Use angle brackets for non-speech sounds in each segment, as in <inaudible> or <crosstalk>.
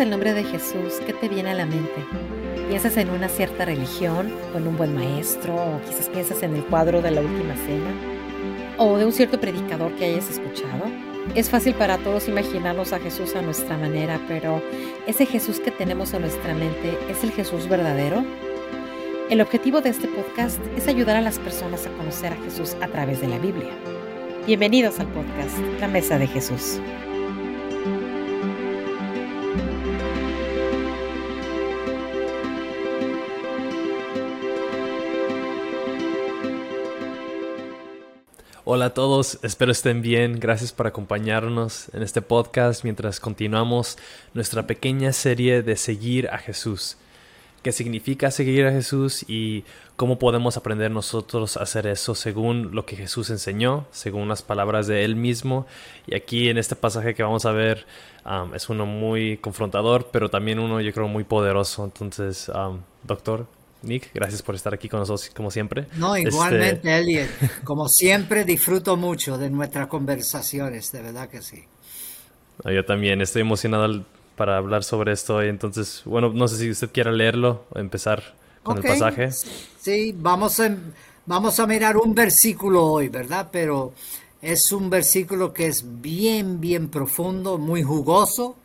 el nombre de Jesús, ¿qué te viene a la mente? ¿Piensas en una cierta religión en un buen maestro o quizás piensas en el cuadro de la última cena o de un cierto predicador que hayas escuchado? Es fácil para todos imaginarnos a Jesús a nuestra manera, pero ¿ese Jesús que tenemos en nuestra mente es el Jesús verdadero? El objetivo de este podcast es ayudar a las personas a conocer a Jesús a través de la Biblia. Bienvenidos al podcast La Mesa de Jesús. Hola a todos, espero estén bien. Gracias por acompañarnos en este podcast mientras continuamos nuestra pequeña serie de seguir a Jesús. ¿Qué significa seguir a Jesús y cómo podemos aprender nosotros a hacer eso según lo que Jesús enseñó, según las palabras de Él mismo? Y aquí en este pasaje que vamos a ver um, es uno muy confrontador, pero también uno yo creo muy poderoso. Entonces, um, doctor, Nick, gracias por estar aquí con nosotros como siempre. No, este, igualmente, Elliot. <laughs> Como siempre, disfruto mucho de nuestras conversaciones, de verdad que sí. Yo también estoy emocionado para hablar sobre esto hoy. Entonces, bueno, no sé si usted quiera leerlo o empezar con el pasaje. Sí, vamos a, vamos a mirar un versículo hoy, ¿verdad? Pero es un versículo que es bien, bien profundo, muy jugoso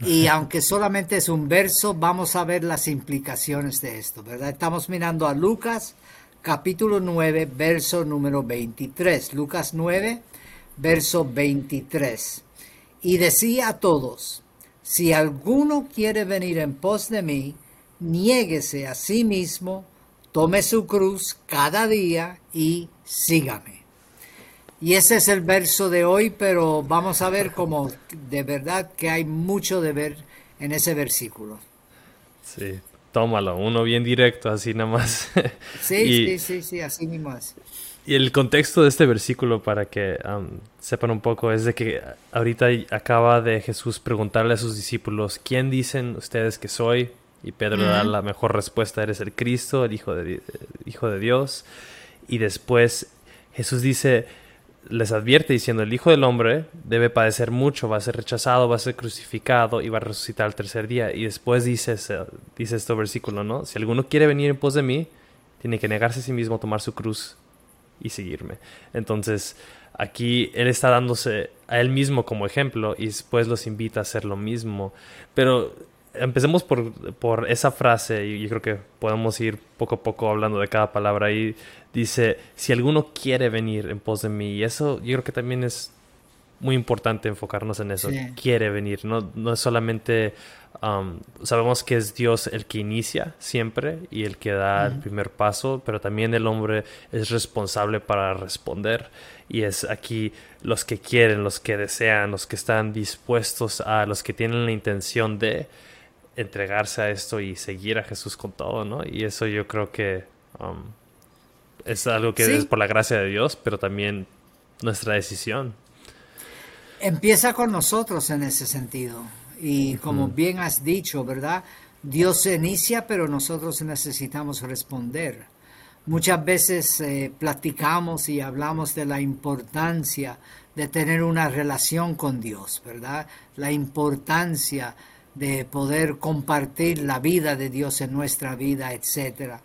y aunque solamente es un verso, vamos a ver las implicaciones de esto, ¿verdad? Estamos mirando a Lucas capítulo 9, verso número 23. Lucas 9, verso 23. Y decía a todos, si alguno quiere venir en pos de mí, niéguese a sí mismo, tome su cruz cada día y sígame. Y ese es el verso de hoy, pero vamos a ver cómo de verdad que hay mucho de ver en ese versículo. Sí, tómalo, uno bien directo, así nada más. <laughs> Sí, sí, sí, sí, así mismo es. Y el contexto de este versículo, para que um, sepan un poco, es de que ahorita acaba de Jesús preguntarle a sus discípulos, ¿quién dicen ustedes que soy? Y Pedro da la mejor respuesta, eres el Cristo, el Hijo de, Hijo de Dios. Y después Jesús dice, les advierte diciendo, el Hijo del Hombre debe padecer mucho, va a ser rechazado, va a ser crucificado y va a resucitar al tercer día. Y después dice, dice este versículo, ¿no? Si alguno quiere venir en pos de mí, tiene que negarse a sí mismo, tomar su cruz y seguirme. Entonces, aquí Él está dándose a Él mismo como ejemplo y después los invita a hacer lo mismo. Pero empecemos por, por, esa frase y yo creo que podemos ir poco a poco hablando de cada palabra. Ahí. Dice, si alguno quiere venir en pos de mí, y eso yo creo que también es muy importante enfocarnos en eso, quiere venir, no, no es solamente, um, sabemos que es Dios el que inicia siempre y el que da el primer paso, pero también el hombre es responsable para responder y es aquí los que quieren, los que desean, los que están dispuestos a, los que tienen la intención de, entregarse a esto y seguir a Jesús con todo, ¿no? Y eso yo creo que um, es algo que es por la gracia de Dios, pero también nuestra decisión. Empieza con nosotros en ese sentido. Y como bien has dicho, ¿verdad? Dios se inicia, pero nosotros necesitamos responder. Muchas veces eh, platicamos y hablamos de la importancia de tener una relación con Dios, ¿verdad? La importancia de poder compartir la vida de Dios en nuestra vida, etcétera.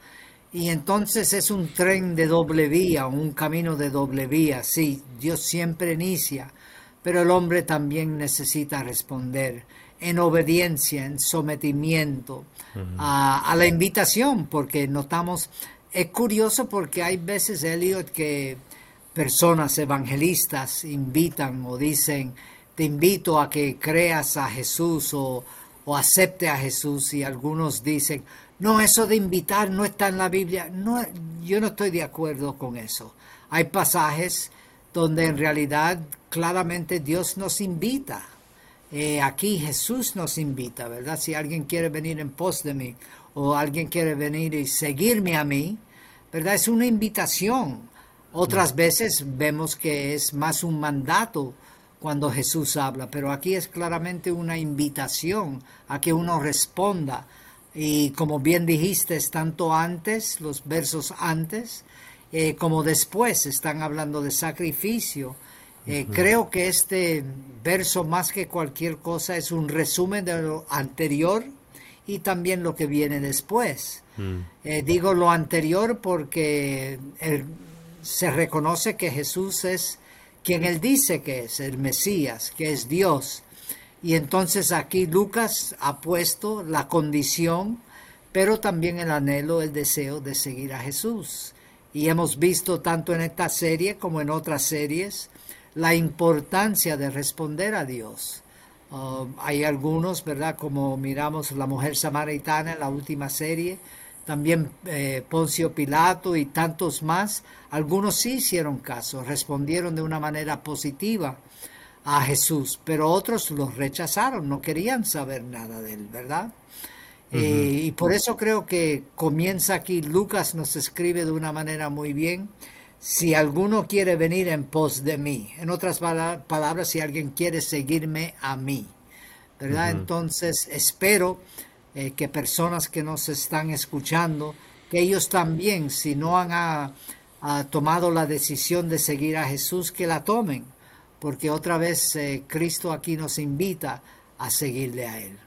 Y entonces es un tren de doble vía, un camino de doble vía. Sí, Dios siempre inicia, pero el hombre también necesita responder en obediencia, en sometimiento a, a, la invitación, porque notamos, es curioso porque hay veces, Elliot, que personas evangelistas invitan o dicen, te invito a que creas a Jesús o o acepte a Jesús y algunos dicen, no, eso de invitar no está en la Biblia. No, yo no estoy de acuerdo con eso. Hay pasajes donde en realidad claramente Dios nos invita. Eh, aquí Jesús nos invita, ¿verdad? Si alguien quiere venir en pos de mí o alguien quiere venir y seguirme a mí, ¿verdad? Es una invitación. Otras veces vemos que es más un mandato cuando Jesús habla, pero aquí es claramente una invitación a que uno responda. Y como bien dijiste, tanto antes, los versos antes, eh, como después están hablando de sacrificio Eh, creo que este verso más que cualquier cosa es un resumen de lo anterior y también lo que viene después. Mm. Eh, digo lo anterior porque se reconoce que Jesús es quien él dice que es, el Mesías, que es Dios. Y entonces aquí Lucas ha puesto la condición, pero también el anhelo, el deseo de seguir a Jesús. Y hemos visto tanto en esta serie como en otras series la importancia de responder a Dios. Uh, hay algunos, ¿verdad? Como miramos la mujer samaritana en la última serie, también eh, Poncio Pilato y tantos más, algunos sí hicieron caso, respondieron de una manera positiva a Jesús, pero otros los rechazaron, no querían saber nada de él, ¿verdad? Eh, y por eso creo que comienza aquí, Lucas nos escribe de una manera muy bien, si alguno quiere venir en pos de mí, en otras palabras, si alguien quiere seguirme a mí, ¿verdad? Entonces espero eh, que personas que nos están escuchando, que ellos también, si no han tomado la decisión de seguir a Jesús, que la tomen, porque otra vez eh, Cristo aquí nos invita a seguirle a Él.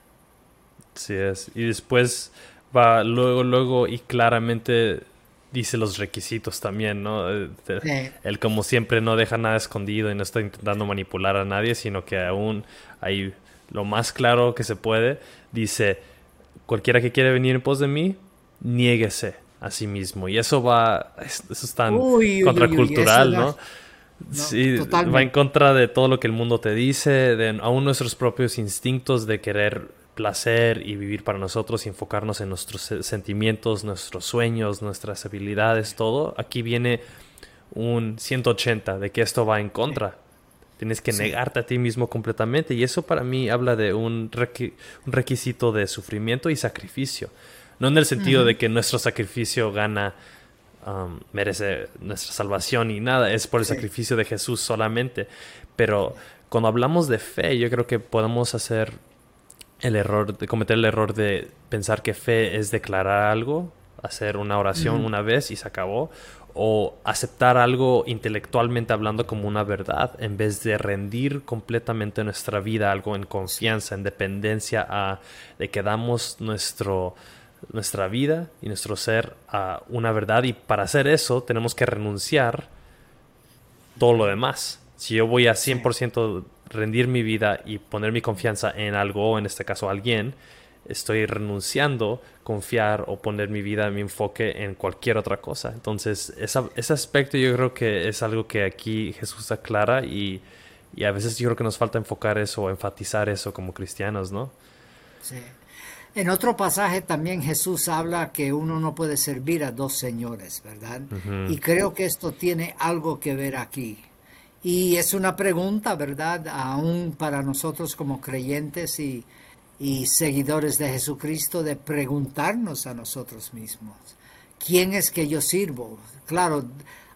Sí es. Y después va luego, luego y claramente dice los requisitos también, ¿no? Eh, él como siempre no deja nada escondido y no está intentando manipular a nadie, sino que aún hay lo más claro que se puede, dice, cualquiera que quiere venir en pos de mí, niéguese a sí mismo. Y eso va, eso es tan contracultural, ¿no? sí, va en contra de todo lo que el mundo te dice, de aún nuestros propios instintos de querer placer y vivir para nosotros y enfocarnos en nuestros sentimientos, nuestros sueños, nuestras habilidades, todo. Aquí viene un 180 de que esto va en contra. Tienes que negarte a ti mismo completamente. Y eso para mí habla de un, requisito de sufrimiento y sacrificio. No en el sentido de que nuestro sacrificio gana, um, merece nuestra salvación y nada, es por el sacrificio de Jesús solamente. Pero cuando hablamos de fe, yo creo que podemos hacer el error, de cometer el error de pensar que fe es declarar algo, hacer una oración una vez y se acabó, o aceptar algo intelectualmente hablando como una verdad en vez de rendir completamente nuestra vida algo en confianza, en dependencia a de que damos nuestro nuestra vida y nuestro ser a una verdad y para hacer eso tenemos que renunciar todo lo demás. Si yo voy a 100% rendir mi vida y poner mi confianza en algo, o en este caso alguien, estoy renunciando confiar o poner mi vida, mi enfoque en cualquier otra cosa. Entonces, ese aspecto yo creo que es algo que aquí Jesús aclara y, y a veces yo creo que nos falta enfocar eso o enfatizar eso como cristianos, ¿no? Sí. En otro pasaje también Jesús habla que uno no puede servir a dos señores, ¿verdad? Y creo que esto tiene algo que ver aquí. Y es una pregunta, ¿verdad? Aún para nosotros como creyentes y, seguidores de Jesucristo de preguntarnos a nosotros mismos, ¿quién es que yo sirvo? Claro,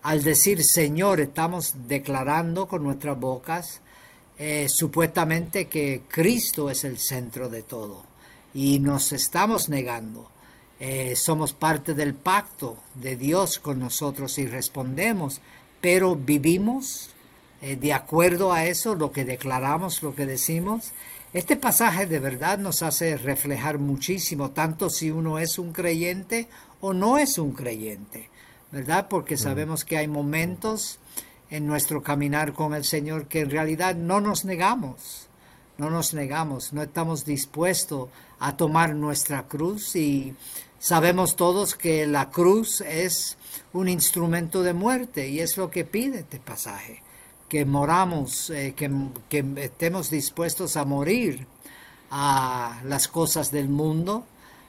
al decir Señor estamos declarando con nuestras bocas eh, supuestamente que Cristo es el centro de todo y nos estamos negando. Eh, somos parte del pacto de Dios con nosotros y respondemos, pero vivimos eh, de acuerdo a eso, lo que declaramos, lo que decimos. Este pasaje de verdad nos hace reflejar muchísimo, tanto si uno es un creyente o no es un creyente, ¿verdad? Porque sabemos que hay momentos en nuestro caminar con el Señor que en realidad no nos negamos, no nos negamos, no estamos dispuestos a tomar nuestra cruz y sabemos todos que la cruz es un instrumento de muerte y es lo que pide este pasaje que moramos, eh, que, estemos dispuestos a morir a las cosas del mundo,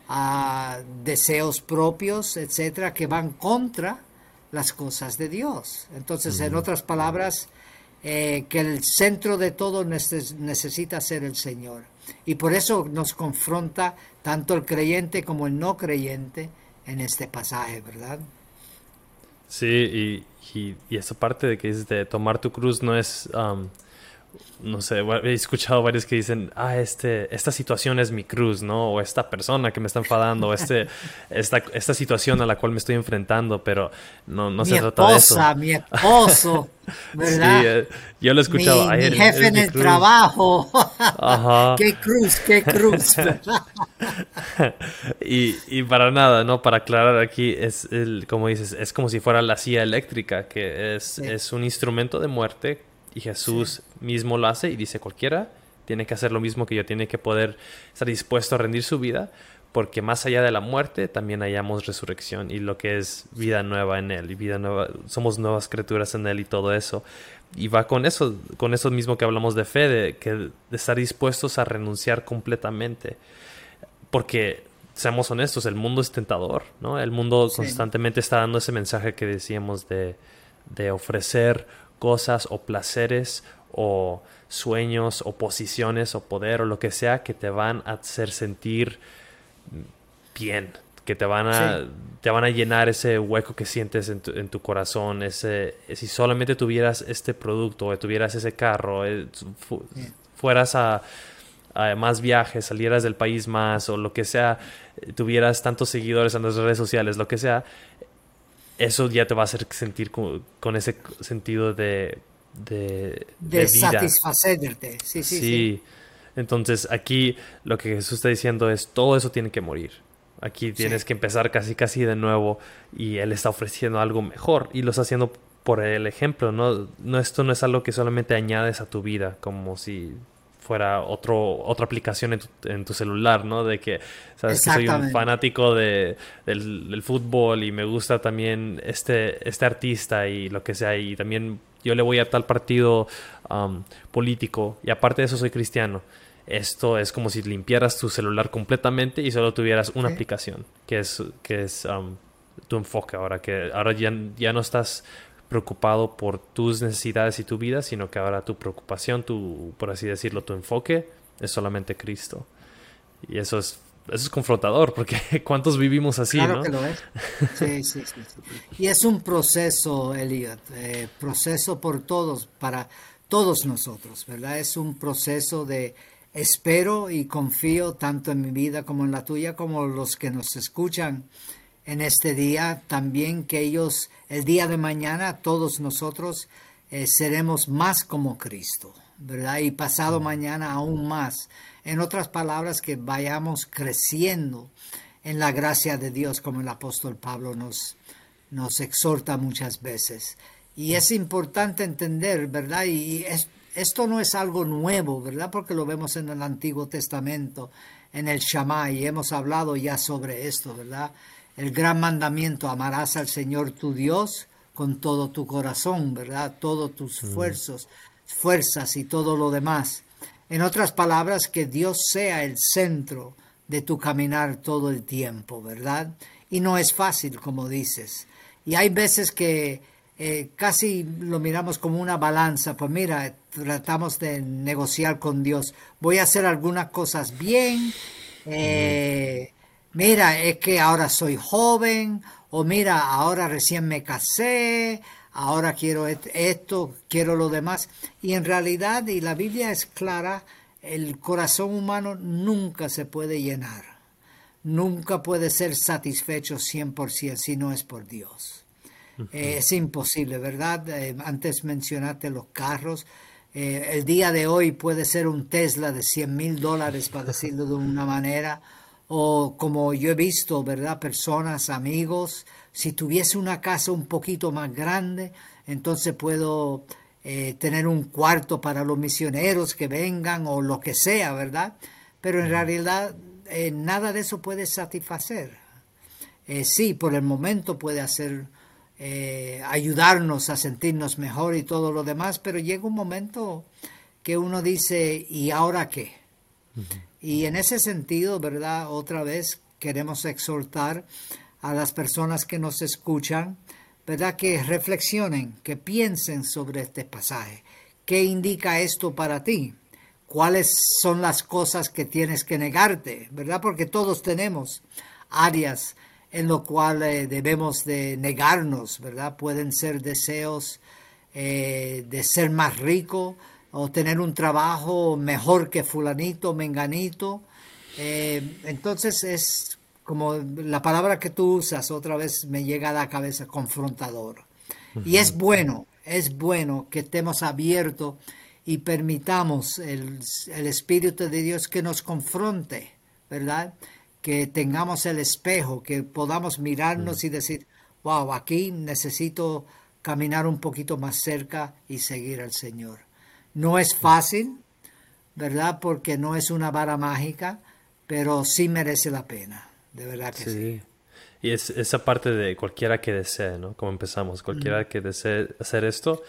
a deseos propios, etcétera, que van contra las cosas de Dios. Entonces, en otras palabras, eh, que el centro de todo necesita ser el Señor. Y por eso nos confronta tanto el creyente como el no creyente en este pasaje, ¿verdad? Sí, y, y, esa parte de que es de tomar tu cruz no es um, no sé, he escuchado varios que dicen, ah, este, esta situación es mi cruz, ¿no? O esta persona que me está enfadando, o este, <laughs> esta, esta situación a la cual me estoy enfrentando, pero no, no se trata de eso. Mi esposo, <laughs> ¿verdad? Sí, eh, yo lo he escuchado. Mi, mi jefe en el trabajo. <laughs> Ajá. qué cruz, qué cruz. y, y para nada, ¿no? Para aclarar aquí, es el, como dices, es como si fuera la silla eléctrica, que es, es un instrumento de muerte y Jesús mismo lo hace y dice cualquiera tiene que hacer lo mismo que yo, tiene que poder estar dispuesto a rendir su vida, porque más allá de la muerte también hallamos resurrección y lo que es vida nueva en Él, y vida nueva, somos nuevas criaturas en Él y todo eso. Y va con eso, con eso mismo que hablamos de fe, de, que, de estar dispuestos a renunciar completamente. Porque, seamos honestos, el mundo es tentador, ¿no? El mundo constantemente está dando ese mensaje que decíamos de, de ofrecer cosas o placeres o sueños o posiciones o poder o lo que sea que te van a hacer sentir bien, que te van a, te van a llenar ese hueco que sientes en tu, en tu, corazón. Ese, si solamente tuvieras este producto o tuvieras ese carro, eh, fueras a, a, más viajes, salieras del país más o lo que sea, tuvieras tantos seguidores en las redes sociales, lo que sea, eso ya te va a hacer sentir con, ese sentido de, de, de, satisfacerte. Sí, sí, sí, Entonces aquí lo que Jesús está diciendo es todo eso tiene que morir. Aquí tienes que empezar casi casi de nuevo y Él está ofreciendo algo mejor y lo está haciendo por el ejemplo. No, no esto no es algo que solamente añades a tu vida como si fuera otro, otra aplicación en tu, celular, ¿no? De que, sabes, que soy un fanático de, del, fútbol y me gusta también este, este artista y lo que sea, y también yo le voy a tal partido um, político y aparte de eso soy cristiano. Esto es como si limpiaras tu celular completamente y solo tuvieras una aplicación, que es, que es um, tu enfoque ahora, que ahora ya, ya no estás preocupado por tus necesidades y tu vida, sino que ahora tu preocupación, tu, por así decirlo, tu enfoque es solamente Cristo. Y eso es, eso es confrontador, porque <laughs> ¿cuántos vivimos así? Claro que lo es. Sí, sí, sí, Y es un proceso, Elliot, eh, proceso por todos, para todos nosotros, ¿verdad? Es un proceso de espero y confío tanto en mi vida como en la tuya, como los que nos escuchan en este día, también que ellos el día de mañana, todos nosotros eh, seremos más como Cristo, ¿verdad? Y pasado mañana aún más. En otras palabras, que vayamos creciendo en la gracia de Dios, como el apóstol Pablo nos, nos exhorta muchas veces. Y es importante entender, ¿verdad? Y esto no es algo nuevo, ¿verdad? Porque lo vemos en el Antiguo Testamento, en el Shammai, y hemos hablado ya sobre esto, ¿verdad? El gran mandamiento, amarás al Señor tu Dios con todo tu corazón, ¿verdad? Todos tus esfuerzos, fuerzas y todo lo demás. En otras palabras, que Dios sea el centro de tu caminar todo el tiempo, ¿verdad? Y no es fácil, como dices. Y hay veces que eh, casi lo miramos como una balanza, pues mira, tratamos de negociar con Dios. Voy a hacer algunas cosas bien, eh, mira, es que ahora soy joven, o mira, ahora recién me casé, ahora quiero esto, quiero lo demás. Y en realidad, y la Biblia es clara, el corazón humano nunca se puede llenar, nunca puede ser satisfecho 100% si no es por Dios. Eh, es imposible, ¿verdad? Eh, antes mencionaste los carros. Eh, el día de hoy puede ser un Tesla de 100 mil dólares, para decirlo de una manera, o como yo he visto, ¿verdad? Personas, amigos, si tuviese una casa un poquito más grande, entonces puedo eh, tener un cuarto para los misioneros que vengan o lo que sea, ¿verdad? Pero en realidad eh, nada de eso puede satisfacer. Eh, sí, por el momento puede hacer, ayudarnos a sentirnos mejor y todo lo demás, pero llega un momento que uno dice, ¿y ahora qué? Y en ese sentido, ¿verdad? Otra vez queremos exhortar a las personas que nos escuchan, ¿verdad? Que reflexionen, que piensen sobre este pasaje. ¿Qué indica esto para ti? ¿Cuáles son las cosas que tienes que negarte? ¿Verdad? Porque todos tenemos áreas en lo cual eh, debemos de negarnos, ¿verdad? Pueden ser deseos eh, de ser más rico, o tener un trabajo mejor que fulanito, menganito. Eh, entonces es como la palabra que tú usas otra vez me llega a la cabeza, confrontador. Y es bueno, es bueno que estemos abiertos y permitamos el, el, Espíritu de Dios que nos confronte, ¿verdad? Que tengamos el espejo, que podamos mirarnos y decir, wow, aquí necesito caminar un poquito más cerca y seguir al Señor. No es fácil, ¿verdad? Porque no es una vara mágica, pero sí merece la pena, de verdad que sí. Y es esa parte de cualquiera que desee, ¿no? Como empezamos, cualquiera que desee hacer esto,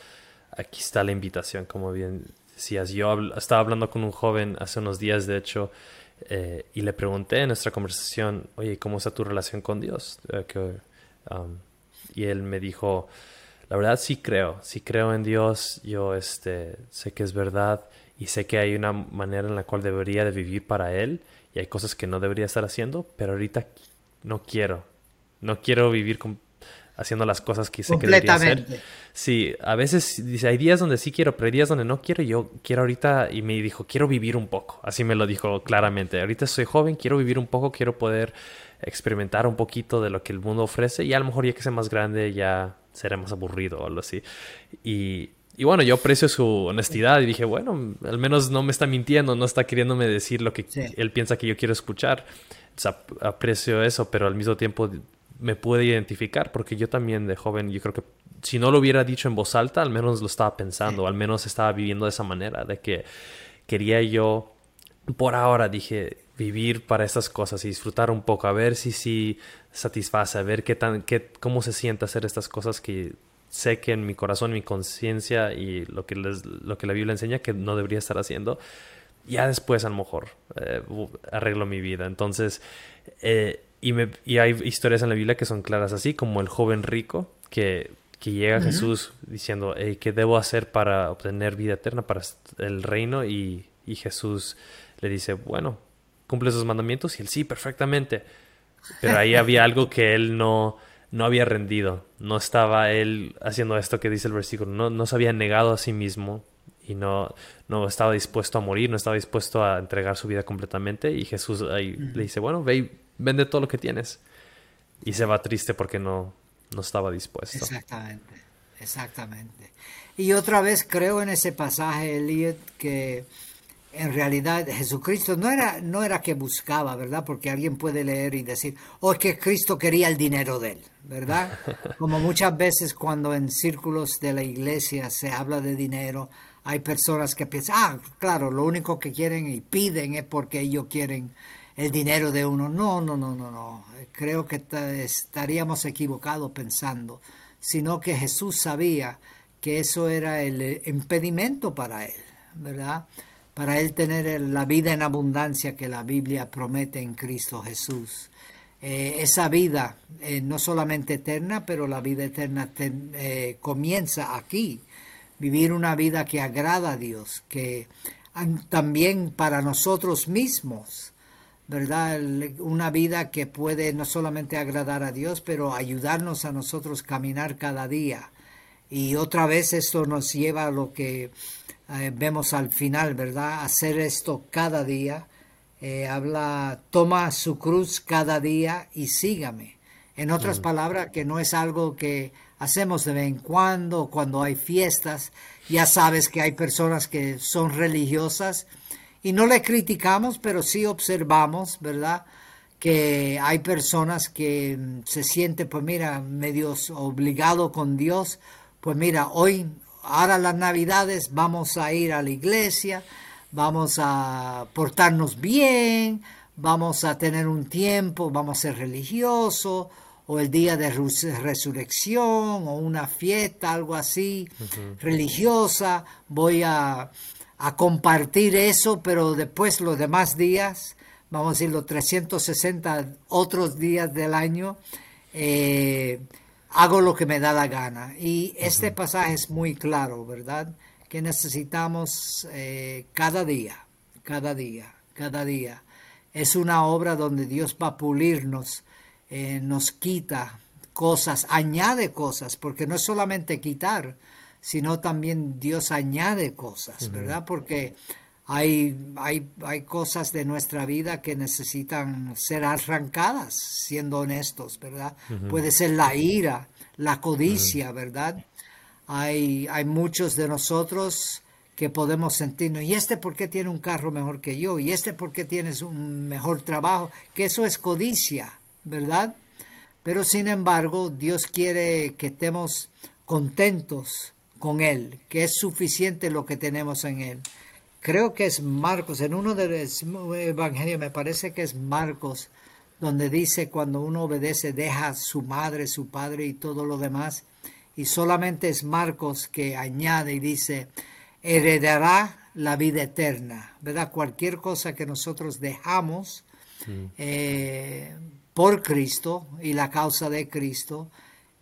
aquí está la invitación, como bien decías. Yo estaba hablando con un joven hace unos días, de hecho, eh, y le pregunté en nuestra conversación, oye, ¿cómo está tu relación con Dios? Eh, um, y él me dijo, la verdad sí creo, sí creo en Dios, yo este, sé que es verdad y sé que hay una manera en la cual debería de vivir para Él y hay cosas que no debería estar haciendo, pero ahorita no quiero, no quiero vivir haciendo las cosas que sé que debería hacer. Sí, a veces dice, hay días donde sí quiero, pero hay días donde no quiero. Yo quiero ahorita, y me dijo, quiero vivir un poco. Así me lo dijo claramente. Ahorita soy joven, quiero vivir un poco, quiero poder experimentar un poquito de lo que el mundo ofrece. Y a lo mejor ya que sea más grande, ya será más aburrido o algo así. Y, y bueno, yo aprecio su honestidad y dije, bueno, al menos no me está mintiendo, no está queriéndome decir lo que él piensa que yo quiero escuchar. aprecio eso, pero al mismo tiempo me pude identificar porque yo también de joven, yo creo que si no lo hubiera dicho en voz alta, al menos lo estaba pensando, al menos estaba viviendo de esa manera, de que quería yo, por ahora dije, vivir para estas cosas y disfrutar un poco, a ver si sí satisface, a ver qué tan, qué, cómo se siente hacer estas cosas que sé que en mi corazón, mi conciencia y lo que, lo que la Biblia enseña que no debería estar haciendo. Ya después a lo mejor eh, arreglo mi vida. Entonces, eh, y, me, y hay historias en la Biblia que son claras así, como el joven rico que, que llega a Jesús diciendo, ¿qué debo hacer para obtener vida eterna, para el reino? Y, y Jesús le dice, bueno, cumple sus mandamientos y él sí, perfectamente. Pero ahí había <laughs> algo que él no, no había rendido. No estaba él haciendo esto que dice el versículo. No, no se había negado a sí mismo y no, no estaba dispuesto a morir, no estaba dispuesto a entregar su vida completamente. Y Jesús ahí le dice, bueno, ve y vende todo lo que tienes. Y se va triste porque no, no estaba dispuesto. Exactamente, exactamente. Y otra vez creo en ese pasaje, Elliot, que en realidad Jesucristo no era, no era que buscaba, ¿verdad? Porque alguien puede leer y decir, oh, es que Cristo quería el dinero de él, ¿verdad? <laughs> Como muchas veces cuando en círculos de la iglesia se habla de dinero, hay personas que piensan, ah, claro, lo único que quieren y piden es porque ellos quieren el dinero de uno. No, no, no, no, no. Creo que estaríamos equivocados pensando, sino que Jesús sabía que eso era el impedimento para él, ¿verdad? Para él tener la vida en abundancia que la Biblia promete en Cristo Jesús. Eh, esa vida eh, no solamente eterna, pero la vida eterna eh, comienza aquí. Vivir una vida que agrada a Dios, que también para nosotros mismos, ¿verdad? Una vida que puede no solamente agradar a Dios, pero ayudarnos a nosotros caminar cada día. Y otra vez esto nos lleva a lo que eh, vemos al final, ¿verdad? Hacer esto cada día. Eh, habla, toma su cruz cada día y sígame. En otras palabras, que no es algo que hacemos de vez en cuando, cuando hay fiestas. Ya sabes que hay personas que son religiosas y no le criticamos, pero sí observamos, ¿verdad? Que hay personas que mm, se sienten, pues mira, medios obligado con Dios. Pues mira, hoy ahora las navidades vamos a ir a la iglesia, vamos a portarnos bien, vamos a tener un tiempo, vamos a ser religiosos, o el día de resurrección, o una fiesta, algo así, religiosa, voy a, compartir eso, pero después los demás días, vamos a decir los 360 otros días del año, eh, hago lo que me da la gana. Y este pasaje es muy claro, ¿verdad? Que necesitamos eh, cada día, cada día, cada día. Es una obra donde Dios va a pulirnos, eh, nos quita cosas, añade cosas, porque no es solamente quitar, sino también Dios añade cosas, ¿verdad? Porque hay, hay, hay cosas de nuestra vida que necesitan ser arrancadas, siendo honestos, ¿verdad? Puede ser la ira, la codicia, ¿verdad? Hay, hay muchos de nosotros que podemos sentirnos, ¿y este por qué tiene un carro mejor que yo? ¿Y este por qué tienes un mejor trabajo? Que eso es codicia, ¿verdad? Pero sin embargo, Dios quiere que estemos contentos con Él, que es suficiente lo que tenemos en Él. Creo que es Marcos, en uno de los evangelios, me parece que es Marcos, donde dice cuando uno obedece, deja a su madre, su padre y todo lo demás. Y solamente es Marcos que añade y dice, heredará la vida eterna, ¿verdad? Cualquier cosa que nosotros dejamos eh, por Cristo y la causa de Cristo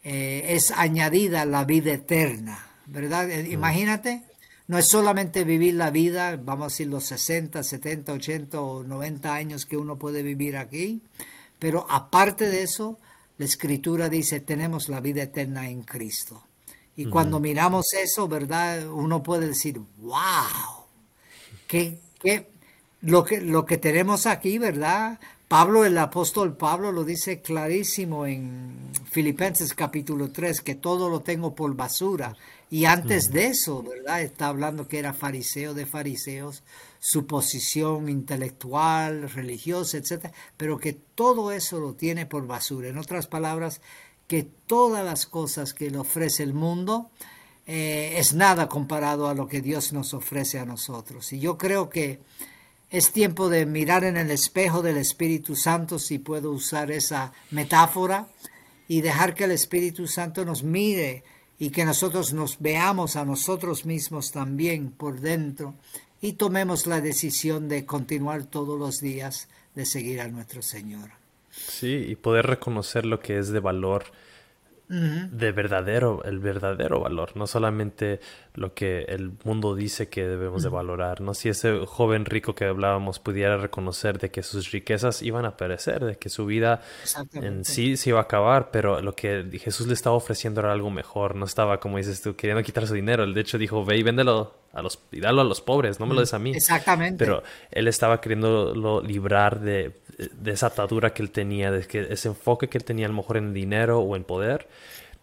eh, es añadida la vida eterna. ¿verdad? Imagínate, no es solamente vivir la vida, vamos a decir los 60, 70, 80 o 90 años que uno puede vivir aquí, pero aparte de eso, la escritura dice, tenemos la vida eterna en Cristo. Y cuando miramos eso, ¿verdad? Uno puede decir, wow, que, lo, que, lo que tenemos aquí, ¿verdad? Pablo, el apóstol Pablo lo dice clarísimo en Filipenses capítulo 3, que todo lo tengo por basura y antes de eso, ¿verdad? Está hablando que era fariseo de fariseos, su posición intelectual, religiosa, etcétera, pero que todo eso lo tiene por basura. En otras palabras, que todas las cosas que le ofrece el mundo eh, es nada comparado a lo que Dios nos ofrece a nosotros. Y yo creo que es tiempo de mirar en el espejo del Espíritu Santo, si puedo usar esa metáfora, y dejar que el Espíritu Santo nos mire y que nosotros nos veamos a nosotros mismos también por dentro y tomemos la decisión de continuar todos los días de seguir a nuestro Señor. Sí, y poder reconocer lo que es de valor de verdadero, el verdadero valor, no solamente lo que el mundo dice que debemos de valorar, ¿no? Si ese joven rico que hablábamos pudiera reconocer de que sus riquezas iban a perecer, de que su vida en sí se iba a acabar, pero lo que Jesús le estaba ofreciendo era algo mejor, no estaba, como dices tú, queriendo quitar su dinero, de hecho dijo, ve y véndelo a los, y dalo a los pobres, no me lo des a mí. Exactamente. Pero él estaba queriendo librar de, de esa atadura que él tenía, de que ese enfoque que él tenía a lo mejor en dinero o en poder.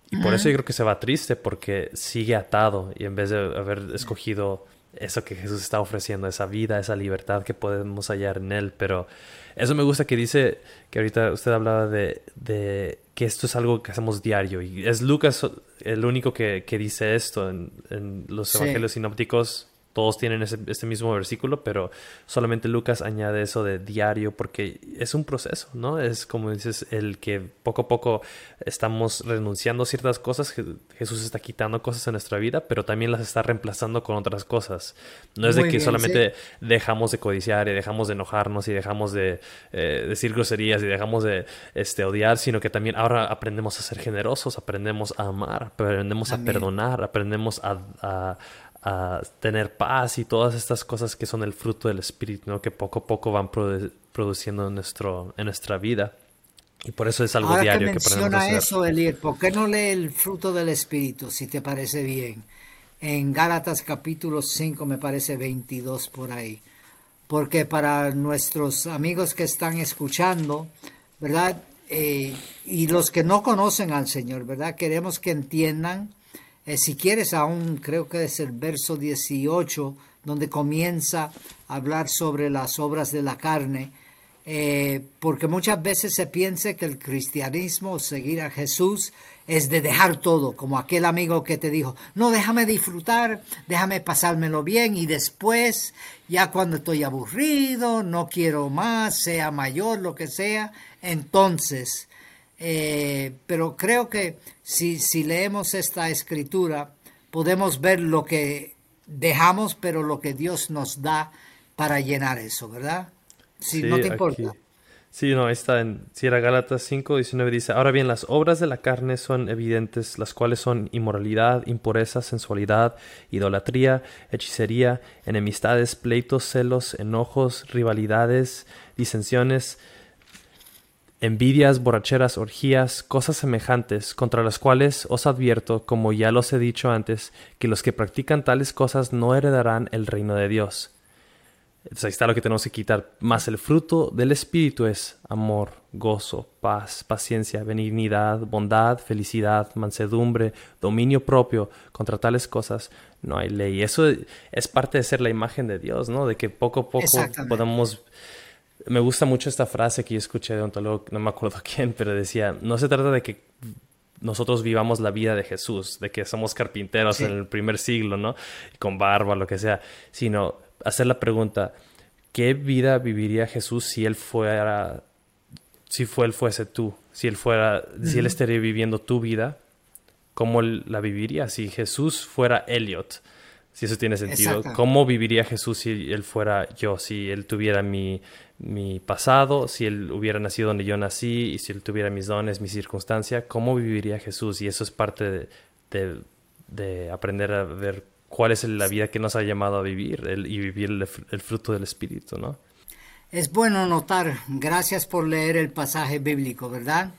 Y por eso yo creo que se va triste, porque sigue atado y en vez de haber escogido eso que Jesús está ofreciendo, esa vida, esa libertad que podemos hallar en Él. Pero eso me gusta que dice, que ahorita usted hablaba de, de que esto es algo que hacemos diario. Y es Lucas el único que, que dice esto en, en los evangelios sinópticos todos tienen este mismo versículo, pero solamente Lucas añade eso de diario porque es un proceso, ¿no? Es como dices, el que poco a poco estamos renunciando a ciertas cosas, Jesús está quitando cosas en nuestra vida, pero también las está reemplazando con otras cosas. No es de que solamente dejamos de codiciar y dejamos de enojarnos y dejamos de eh, decir groserías y dejamos de este, odiar, sino que también ahora aprendemos a ser generosos, aprendemos a amar, aprendemos a perdonar, aprendemos a a tener paz y todas estas cosas que son el fruto del Espíritu, ¿no? que poco a poco van produciendo en, nuestro, en nuestra vida. Y por eso es algo diario que, menciona hacer. eso, Elir, ¿por qué no lee el fruto del Espíritu, si te parece bien? En Gálatas capítulo 5 me parece 22 por ahí. Porque para nuestros amigos que están escuchando, ¿verdad? Eh, y los que no conocen al Señor, ¿verdad? Queremos que entiendan eh, si quieres, aún creo que es el verso 18, donde comienza a hablar sobre las obras de la carne, eh, porque muchas veces se piensa que el cristianismo, seguir a Jesús, es de dejar todo, como aquel amigo que te dijo, no, déjame disfrutar, déjame pasármelo bien y después, ya cuando estoy aburrido, no quiero más, sea mayor, lo que sea, entonces eh, pero creo que si, si leemos esta escritura, podemos ver lo que dejamos, pero lo que Dios nos da para llenar eso, ¿verdad? Si no te importa. Sí, no, está en Sierra Gálatas 5, 19 dice, ahora bien, las obras de la carne son evidentes, las cuales son inmoralidad, impureza, sensualidad, idolatría, hechicería, enemistades, pleitos, celos, enojos, rivalidades, disensiones, envidias, borracheras, orgías, cosas semejantes, contra las cuales os advierto, como ya los he dicho antes, que los que practican tales cosas no heredarán el reino de Dios. Entonces ahí está lo que tenemos que quitar. Más el fruto del Espíritu es amor, gozo, paz, paciencia, benignidad, bondad, felicidad, mansedumbre, dominio propio. Contra tales cosas no hay ley. Eso es parte de ser la imagen de Dios, ¿no? De que poco a poco podamos me gusta mucho esta frase que yo escuché de ontólogo, no me acuerdo <laughs> quién, pero decía, no se trata de que nosotros vivamos la vida de Jesús, de que somos carpinteros en el primer siglo, ¿no? Con barba, lo que sea, sino hacer la pregunta, ¿qué vida viviría Jesús si él fuera, si fue él fuese tú, si él fuera, si él estaría viviendo tu vida, cómo la viviría? Si Jesús fuera Elliot, si eso tiene sentido, ¿cómo viviría Jesús si él fuera yo, si él tuviera mi mi pasado, si él hubiera nacido donde yo nací y si él tuviera mis dones, mi circunstancia, ¿cómo viviría Jesús? Y eso es parte de, aprender a ver cuál es la vida que nos ha llamado a vivir y vivir el, el, fruto del Espíritu, ¿no? Es bueno notar, gracias por leer el pasaje bíblico, ¿verdad?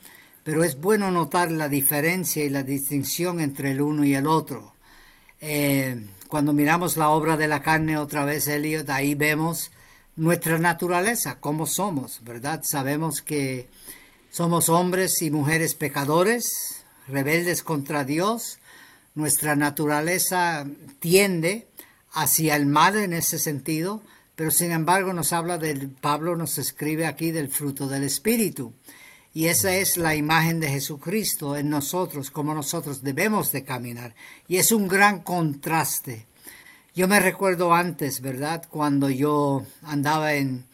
Pero es bueno notar la diferencia y la distinción entre el uno y el otro. Eh, cuando miramos la obra de la carne otra vez, Eliot, ahí vemos nuestra naturaleza, cómo somos, ¿verdad? Sabemos que somos hombres y mujeres pecadores, rebeldes contra Dios. Nuestra naturaleza tiende hacia el mal en ese sentido, pero sin embargo nos habla del, Pablo nos escribe aquí del fruto del Espíritu. Y esa es la imagen de Jesucristo en nosotros, como nosotros debemos de caminar. Y es un gran contraste yo me recuerdo antes, ¿verdad? Cuando yo andaba en,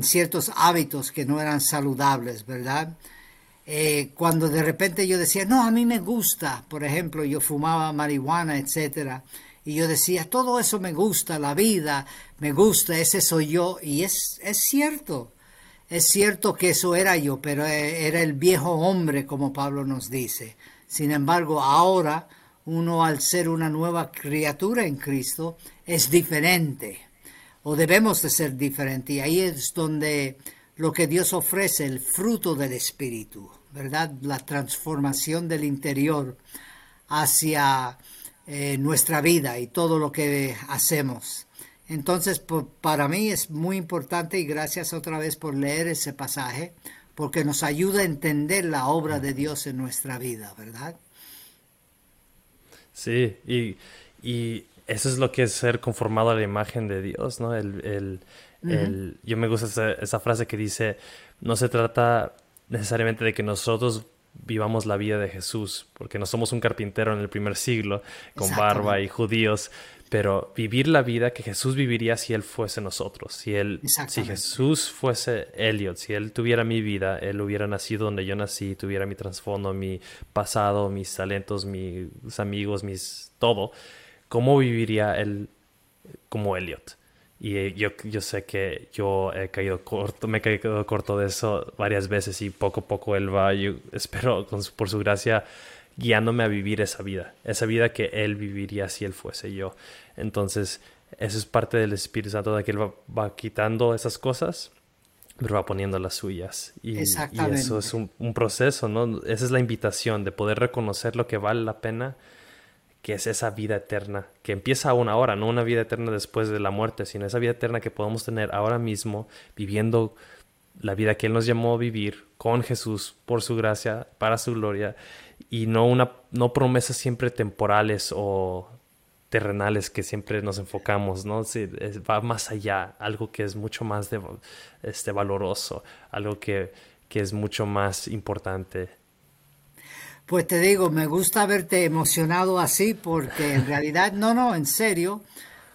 ciertos hábitos que no eran saludables, ¿verdad? Eh, cuando de repente yo decía, no, a mí me gusta, por ejemplo, yo fumaba marihuana, etcétera, y yo decía, todo eso me gusta, la vida, me gusta, ese soy yo, y es, es cierto, es cierto que eso era yo, pero eh, era el viejo hombre, como Pablo nos dice. Sin embargo, ahora uno al ser una nueva criatura en Cristo es diferente o debemos de ser diferente y ahí es donde lo que Dios ofrece, el fruto del Espíritu, ¿verdad? La transformación del interior hacia eh, nuestra vida y todo lo que hacemos. Entonces, para mí es muy importante y gracias otra vez por leer ese pasaje, porque nos ayuda a entender la obra de Dios en nuestra vida, ¿verdad? Sí, y, y eso es lo que es ser conformado a la imagen de Dios, ¿no? El, el, yo me gusta esa, frase que dice, no se trata necesariamente de que nosotros vivamos la vida de Jesús, porque no somos un carpintero en el primer siglo con barba y judíos, pero vivir la vida que Jesús viviría si Él fuese nosotros, si Él, si Jesús fuese Elliot, si Él tuviera mi vida, Él hubiera nacido donde yo nací, tuviera mi trasfondo, mi pasado, mis talentos, mis amigos, mis todo, ¿cómo viviría él como Elliot? Y eh, yo, yo sé que yo he caído corto, me he caído corto de eso varias veces y poco a poco él va, yo espero por su gracia, guiándome a vivir esa vida, esa vida que él viviría si él fuese yo. Entonces, eso es parte del Espíritu Santo, de que él va, quitando esas cosas, pero va poniendo las suyas. Y, y eso es un, un, proceso, ¿no? Esa es la invitación de poder reconocer lo que vale la pena que es esa vida eterna, que empieza aún ahora, no una vida eterna después de la muerte, sino esa vida eterna que podemos tener ahora mismo, viviendo la vida que Él nos llamó a vivir con Jesús, por su gracia, para su gloria, y no, una, no promesas siempre temporales o terrenales que siempre nos enfocamos, ¿no? va más allá, algo que es mucho más este, valoroso, algo que, que es mucho más importante pues te digo, me gusta verte emocionado así porque en realidad, no, no, en serio,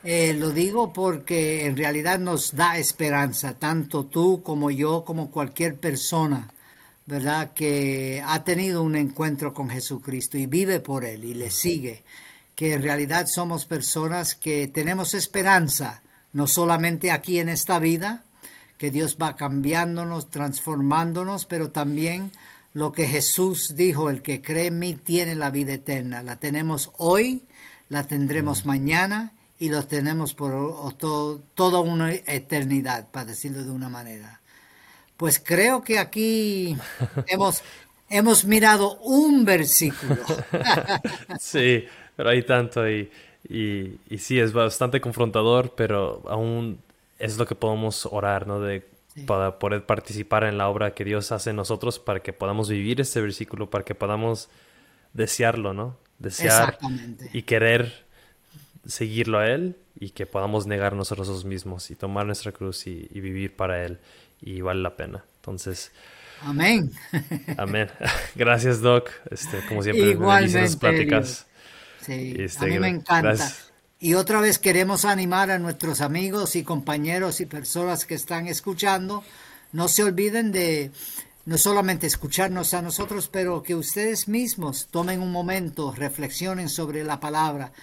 eh, lo digo porque en realidad nos da esperanza, tanto tú como yo, como cualquier persona, ¿verdad? Que ha tenido un encuentro con Jesucristo y vive por Él y le sigue, que en realidad somos personas que tenemos esperanza, no solamente aquí en esta vida, que Dios va cambiándonos, transformándonos, pero también lo que Jesús dijo, el que cree en mí tiene la vida eterna. La tenemos hoy, la tendremos mañana y lo tenemos por toda una eternidad, para decirlo de una manera. Pues creo que aquí hemos, hemos mirado un versículo. <laughs> sí, pero hay tanto y, y, y, sí, es bastante confrontador, pero aún es lo que podemos orar, ¿no? De, Para poder participar en la obra que Dios hace en nosotros, para que podamos vivir este versículo, para que podamos desearlo, ¿no? Desear y querer seguirlo a Él y que podamos negar nosotros mismos y tomar nuestra cruz y, vivir para Él y vale la pena. Entonces, amén. Amén. <laughs> Gracias, Doc. Este, como siempre, Igualmente, pláticas. Sí, este, a mí me encanta. Y otra vez queremos animar a nuestros amigos y compañeros y personas que están escuchando, no se olviden de no solamente escucharnos a nosotros, pero que ustedes mismos tomen un momento, reflexionen sobre la palabra,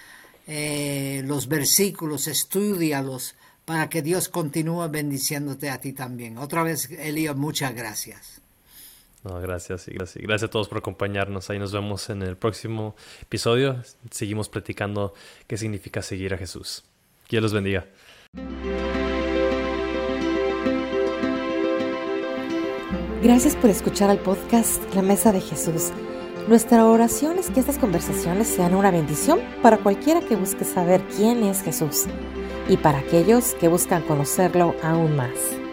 eh, los versículos, estudialos para que Dios continúe bendiciéndote a ti también. Otra vez, Elías, muchas gracias. No, gracias y gracias. Gracias a todos por acompañarnos. Ahí nos vemos en el próximo episodio. Seguimos platicando qué significa seguir a Jesús. Dios los bendiga. Gracias por escuchar al podcast La Mesa de Jesús. Nuestra oración es que estas conversaciones sean una bendición para cualquiera que busque saber quién es Jesús y para aquellos que buscan conocerlo aún más.